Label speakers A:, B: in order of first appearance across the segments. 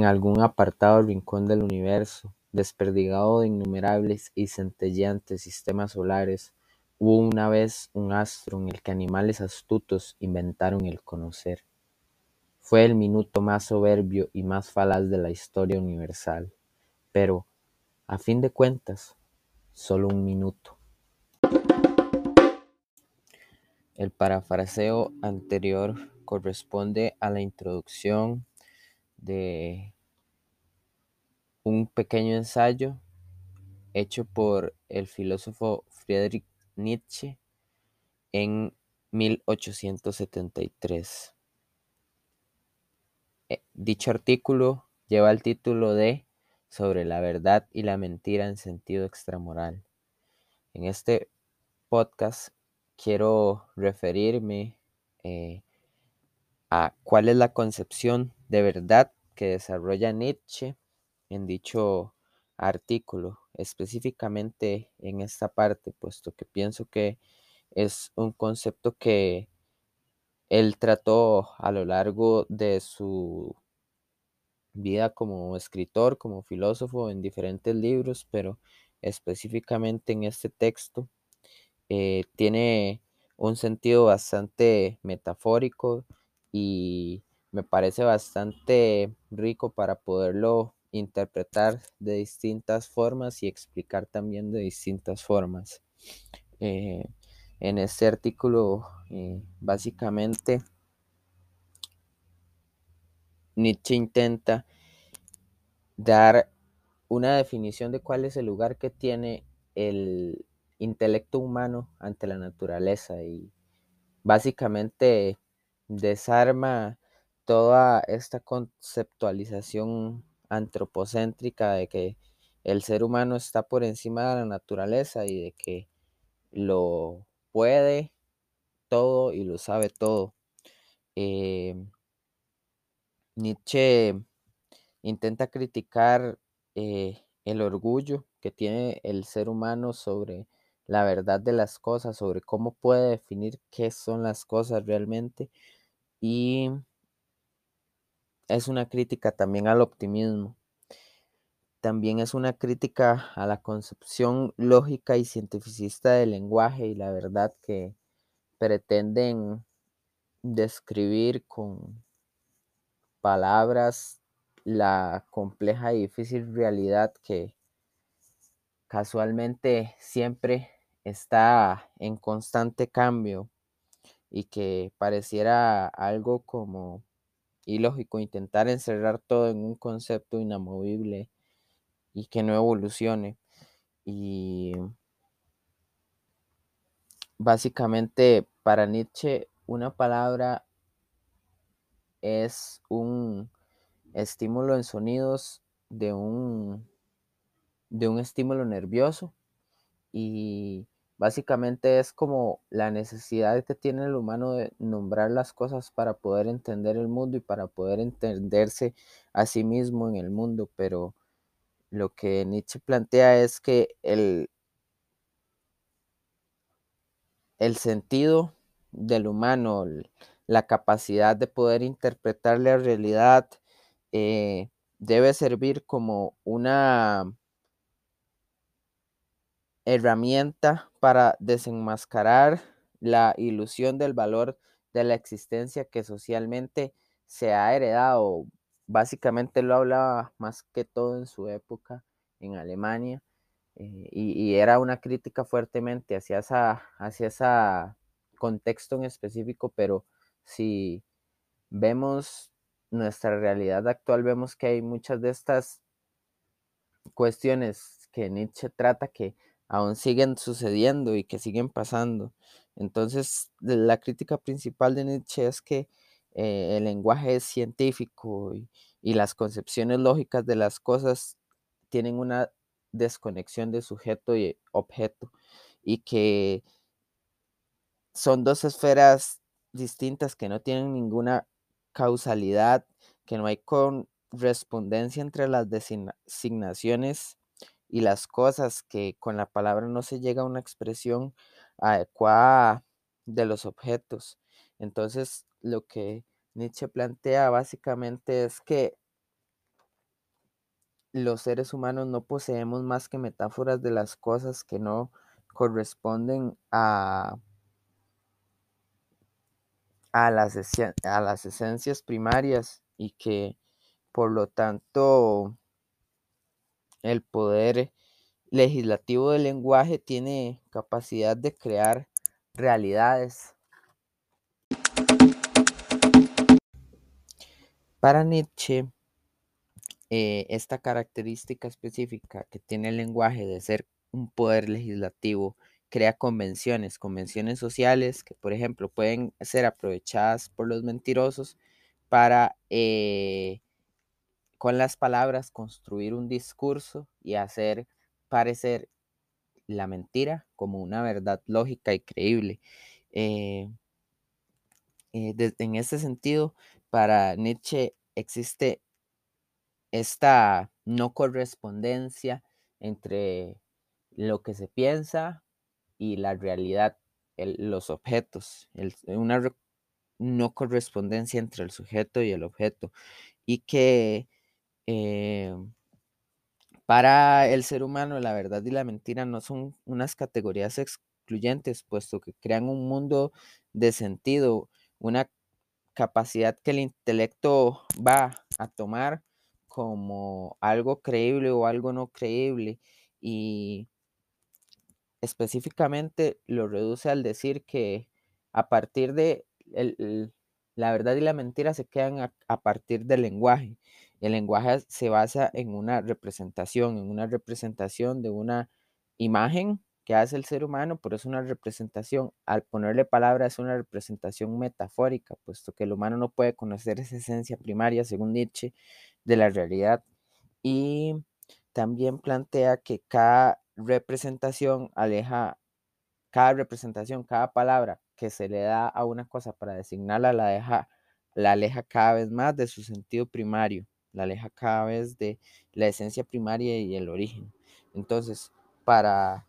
A: En algún apartado rincón del universo, desperdigado de innumerables y centelleantes sistemas solares, hubo una vez un astro en el que animales astutos inventaron el conocer. Fue el minuto más soberbio y más falaz de la historia universal, pero, a fin de cuentas, solo un minuto. El parafraseo anterior corresponde a la introducción de un pequeño ensayo hecho por el filósofo Friedrich Nietzsche en 1873. Eh, dicho artículo lleva el título de Sobre la verdad y la mentira en sentido extramoral. En este podcast quiero referirme eh, a cuál es la concepción de verdad que desarrolla Nietzsche en dicho artículo, específicamente en esta parte, puesto que pienso que es un concepto que él trató a lo largo de su vida como escritor, como filósofo en diferentes libros, pero específicamente en este texto eh, tiene un sentido bastante metafórico y me parece bastante rico para poderlo interpretar de distintas formas y explicar también de distintas formas. Eh, en este artículo, eh, básicamente, Nietzsche intenta dar una definición de cuál es el lugar que tiene el intelecto humano ante la naturaleza y básicamente desarma toda esta conceptualización antropocéntrica de que el ser humano está por encima de la naturaleza y de que lo puede todo y lo sabe todo. Eh, Nietzsche intenta criticar eh, el orgullo que tiene el ser humano sobre la verdad de las cosas, sobre cómo puede definir qué son las cosas realmente y es una crítica también al optimismo. También es una crítica a la concepción lógica y cientificista del lenguaje y la verdad que pretenden describir con palabras la compleja y difícil realidad que casualmente siempre está en constante cambio y que pareciera algo como ilógico intentar encerrar todo en un concepto inamovible y que no evolucione. Y básicamente para Nietzsche una palabra es un estímulo en sonidos de un, de un estímulo nervioso y básicamente es como la necesidad que tiene el humano de nombrar las cosas para poder entender el mundo y para poder entenderse a sí mismo en el mundo, pero lo que Nietzsche plantea es que el, el sentido del humano, la capacidad de poder interpretar la realidad, eh, debe servir como una herramienta para desenmascarar la ilusión del valor de la existencia que socialmente se ha heredado. Básicamente lo hablaba más que todo en su época en Alemania eh, y, era una crítica fuertemente hacia hacia ese contexto en específico, pero si vemos nuestra realidad actual, vemos que hay muchas de estas cuestiones que Nietzsche trata que aún siguen sucediendo y que siguen pasando. Entonces, la crítica principal de Nietzsche es que eh, el lenguaje es científico y, y las concepciones lógicas de las cosas tienen una desconexión de sujeto y objeto y que son dos esferas distintas que no tienen ninguna causalidad, que no hay correspondencia entre las designaciones y las cosas, que con la palabra no se llega a una expresión adecuada de los objetos. Entonces, lo que Nietzsche plantea básicamente es que los seres humanos no poseemos más que metáforas de las cosas que no corresponden a, a, las, a las esencias primarias y que por lo tanto el poder legislativo del lenguaje tiene capacidad de crear realidades. Para Nietzsche, eh, esta característica específica que tiene el lenguaje de ser un poder legislativo crea convenciones, convenciones sociales que, por ejemplo, pueden ser aprovechadas por los mentirosos para, eh, con las palabras, construir un discurso y hacer parecer la mentira como una verdad lógica y creíble. Eh, en ese sentido, para Nietzsche existe esta no correspondencia entre lo que se piensa y la realidad, los objetos, una no correspondencia entre el sujeto y el objeto, y que eh, para el ser humano la verdad y la mentira no son unas categorías excluyentes, puesto que crean un mundo de sentido, una capacidad que el intelecto va a tomar como algo creíble o algo no creíble y específicamente lo reduce al decir que a partir de la verdad y la mentira se quedan a, partir del lenguaje. El lenguaje se basa en una representación, en una representación de una imagen que hace el ser humano, pero es una representación. Al ponerle palabra es una representación metafórica, puesto que el humano no puede conocer esa esencia primaria, según Nietzsche, de la realidad. Y también plantea que cada representación aleja, cada representación, cada palabra que se le da a una cosa para designarla, la, deja, la aleja cada vez más de su sentido primario, la aleja cada vez de la esencia primaria y el origen. Entonces, para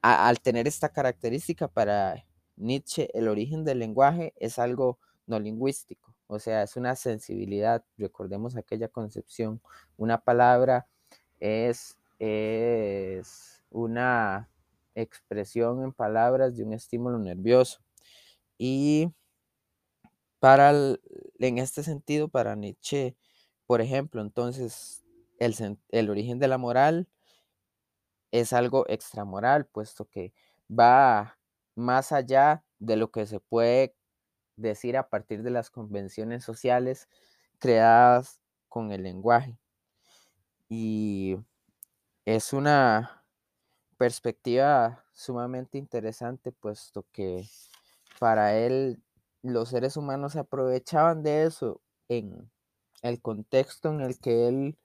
A: al tener esta característica para Nietzsche, el origen del lenguaje es algo no lingüístico, o sea, es una sensibilidad, recordemos aquella concepción, una palabra es, es una expresión en palabras de un estímulo nervioso. Y para en este sentido, para Nietzsche, por ejemplo, entonces, el, el origen de la moral es algo extramoral, puesto que va más allá de lo que se puede decir a partir de las convenciones sociales creadas con el lenguaje. Y es una perspectiva sumamente interesante, puesto que para él los seres humanos se aprovechaban de eso en el contexto en el que él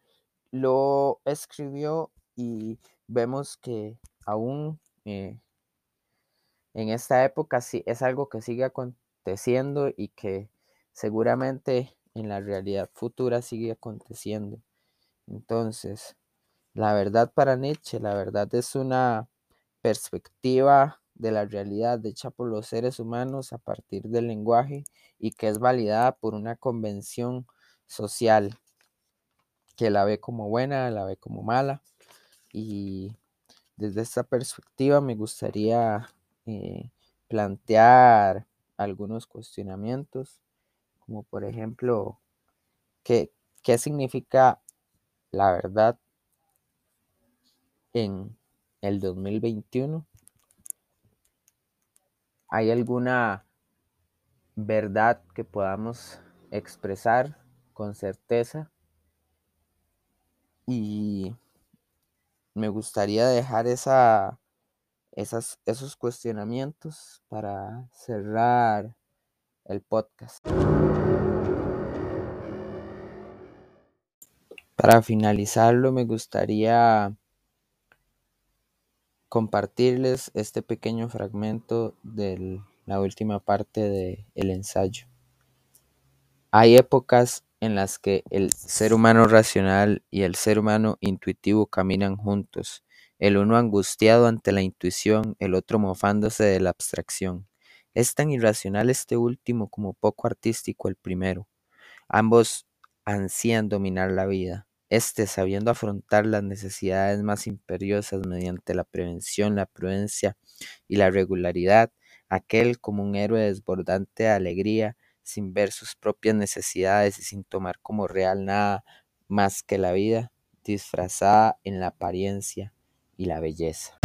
A: lo escribió y vemos que aún eh, en esta época sí es algo que sigue aconteciendo y que seguramente en la realidad futura sigue aconteciendo. Entonces, la verdad para Nietzsche, la verdad es una perspectiva de la realidad hecha por los seres humanos a partir del lenguaje y que es validada por una convención social que la ve como buena, la ve como mala y desde esta perspectiva me gustaría eh, plantear algunos cuestionamientos, como por ejemplo, ¿qué, ¿qué significa la verdad en el 2021? ¿Hay alguna verdad que podamos expresar con certeza? Y me gustaría dejar esa, esas, esos cuestionamientos para cerrar el podcast. Para finalizarlo, me gustaría compartirles este pequeño fragmento de la última parte del el ensayo. Hay épocas en las que el ser humano racional y el ser humano intuitivo caminan juntos, el uno angustiado ante la intuición, el otro mofándose de la abstracción. Es tan irracional este último como poco artístico el primero. Ambos ansían dominar la vida. Este sabiendo afrontar las necesidades más imperiosas mediante la prevención, la prudencia y la regularidad, aquel como un héroe desbordante de alegría, sin ver sus propias necesidades y sin tomar como real nada más que la vida, disfrazada en la apariencia y la belleza.